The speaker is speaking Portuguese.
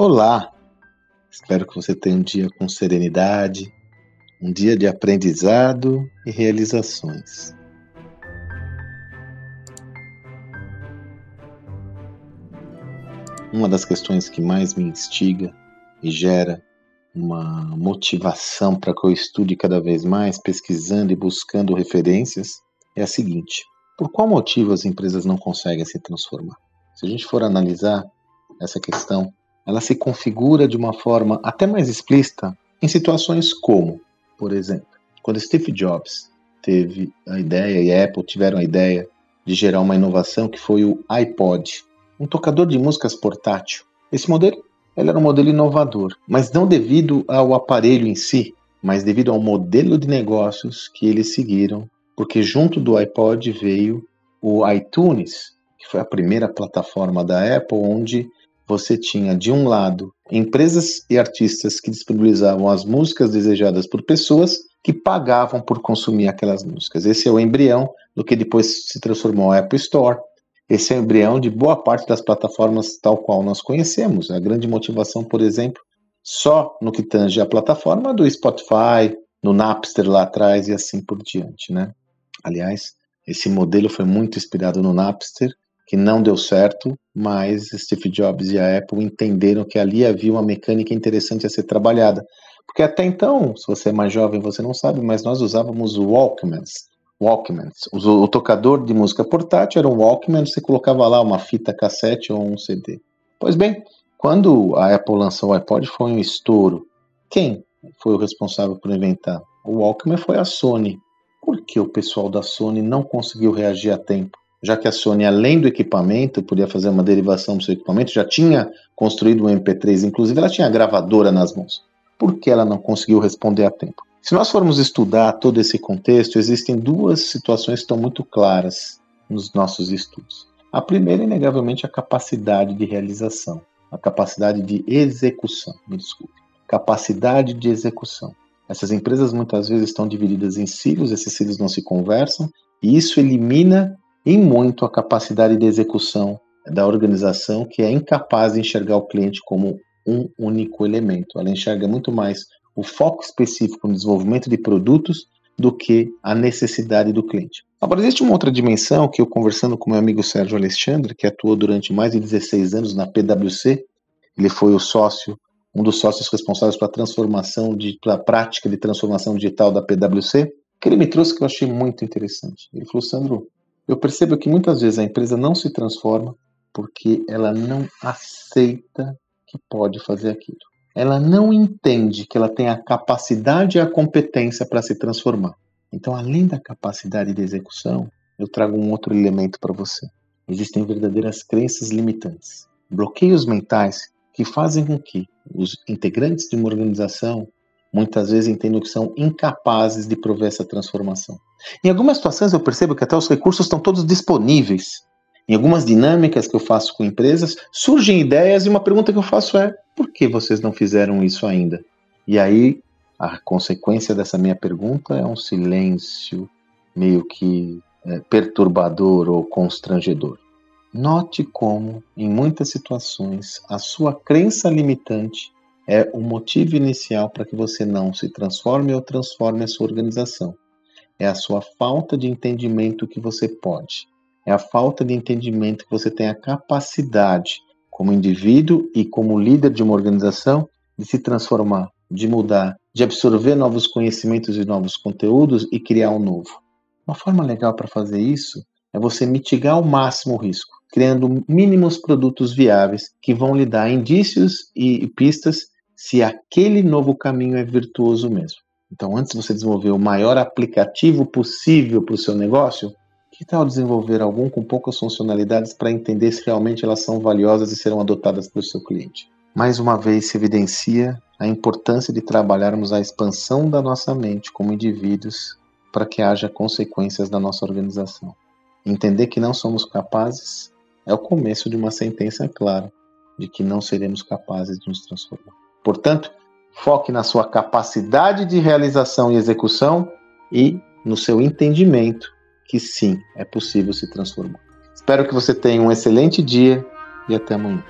Olá! Espero que você tenha um dia com serenidade, um dia de aprendizado e realizações. Uma das questões que mais me instiga e gera uma motivação para que eu estude cada vez mais, pesquisando e buscando referências, é a seguinte: por qual motivo as empresas não conseguem se transformar? Se a gente for analisar essa questão, ela se configura de uma forma até mais explícita em situações como, por exemplo, quando Steve Jobs teve a ideia e a Apple tiveram a ideia de gerar uma inovação que foi o iPod, um tocador de músicas portátil. Esse modelo ele era um modelo inovador, mas não devido ao aparelho em si, mas devido ao modelo de negócios que eles seguiram porque junto do iPod veio o iTunes, que foi a primeira plataforma da Apple onde você tinha de um lado empresas e artistas que disponibilizavam as músicas desejadas por pessoas que pagavam por consumir aquelas músicas. Esse é o embrião do que depois se transformou a Apple Store. Esse é o embrião de boa parte das plataformas tal qual nós conhecemos. A grande motivação, por exemplo, só no que tange a plataforma do Spotify, no Napster lá atrás e assim por diante, né? Aliás, esse modelo foi muito inspirado no Napster, que não deu certo, mas Steve Jobs e a Apple entenderam que ali havia uma mecânica interessante a ser trabalhada. Porque até então, se você é mais jovem, você não sabe, mas nós usávamos Walkmans. Walkmans. O, o tocador de música portátil era um Walkman, você colocava lá uma fita cassete ou um CD. Pois bem, quando a Apple lançou o iPod foi um estouro. Quem foi o responsável por inventar? O Walkman foi a Sony. Por que o pessoal da Sony não conseguiu reagir a tempo? Já que a Sony, além do equipamento, podia fazer uma derivação do seu equipamento, já tinha construído um MP3, inclusive ela tinha a gravadora nas mãos. Por que ela não conseguiu responder a tempo? Se nós formos estudar todo esse contexto, existem duas situações que estão muito claras nos nossos estudos. A primeira, inegavelmente, a capacidade de realização, a capacidade de execução, me desculpe. Capacidade de execução. Essas empresas muitas vezes estão divididas em silos, esses silos não se conversam, e isso elimina em muito a capacidade de execução da organização, que é incapaz de enxergar o cliente como um único elemento. Ela enxerga muito mais o foco específico no desenvolvimento de produtos do que a necessidade do cliente. Agora, existe uma outra dimensão que eu, conversando com meu amigo Sérgio Alexandre, que atuou durante mais de 16 anos na PwC, ele foi o sócio um dos sócios responsáveis pela transformação, de, pela prática de transformação digital da PwC, que ele me trouxe que eu achei muito interessante. Ele falou, Sandro, eu percebo que muitas vezes a empresa não se transforma porque ela não aceita que pode fazer aquilo. Ela não entende que ela tem a capacidade e a competência para se transformar. Então, além da capacidade de execução, eu trago um outro elemento para você. Existem verdadeiras crenças limitantes, bloqueios mentais que fazem com que os integrantes de uma organização muitas vezes entendem que são incapazes de prover essa transformação. Em algumas situações eu percebo que até os recursos estão todos disponíveis. Em algumas dinâmicas que eu faço com empresas, surgem ideias e uma pergunta que eu faço é: por que vocês não fizeram isso ainda? E aí a consequência dessa minha pergunta é um silêncio meio que é, perturbador ou constrangedor. Note como, em muitas situações, a sua crença limitante é o motivo inicial para que você não se transforme ou transforme a sua organização. É a sua falta de entendimento que você pode. É a falta de entendimento que você tem a capacidade, como indivíduo e como líder de uma organização, de se transformar, de mudar, de absorver novos conhecimentos e novos conteúdos e criar um novo. Uma forma legal para fazer isso é você mitigar ao máximo o risco criando mínimos produtos viáveis que vão lhe dar indícios e pistas se aquele novo caminho é virtuoso mesmo. Então, antes de você desenvolver o maior aplicativo possível para o seu negócio, que tal desenvolver algum com poucas funcionalidades para entender se realmente elas são valiosas e serão adotadas pelo seu cliente? Mais uma vez se evidencia a importância de trabalharmos a expansão da nossa mente como indivíduos para que haja consequências na nossa organização. Entender que não somos capazes é o começo de uma sentença clara de que não seremos capazes de nos transformar. Portanto, foque na sua capacidade de realização e execução e no seu entendimento que sim, é possível se transformar. Espero que você tenha um excelente dia e até amanhã.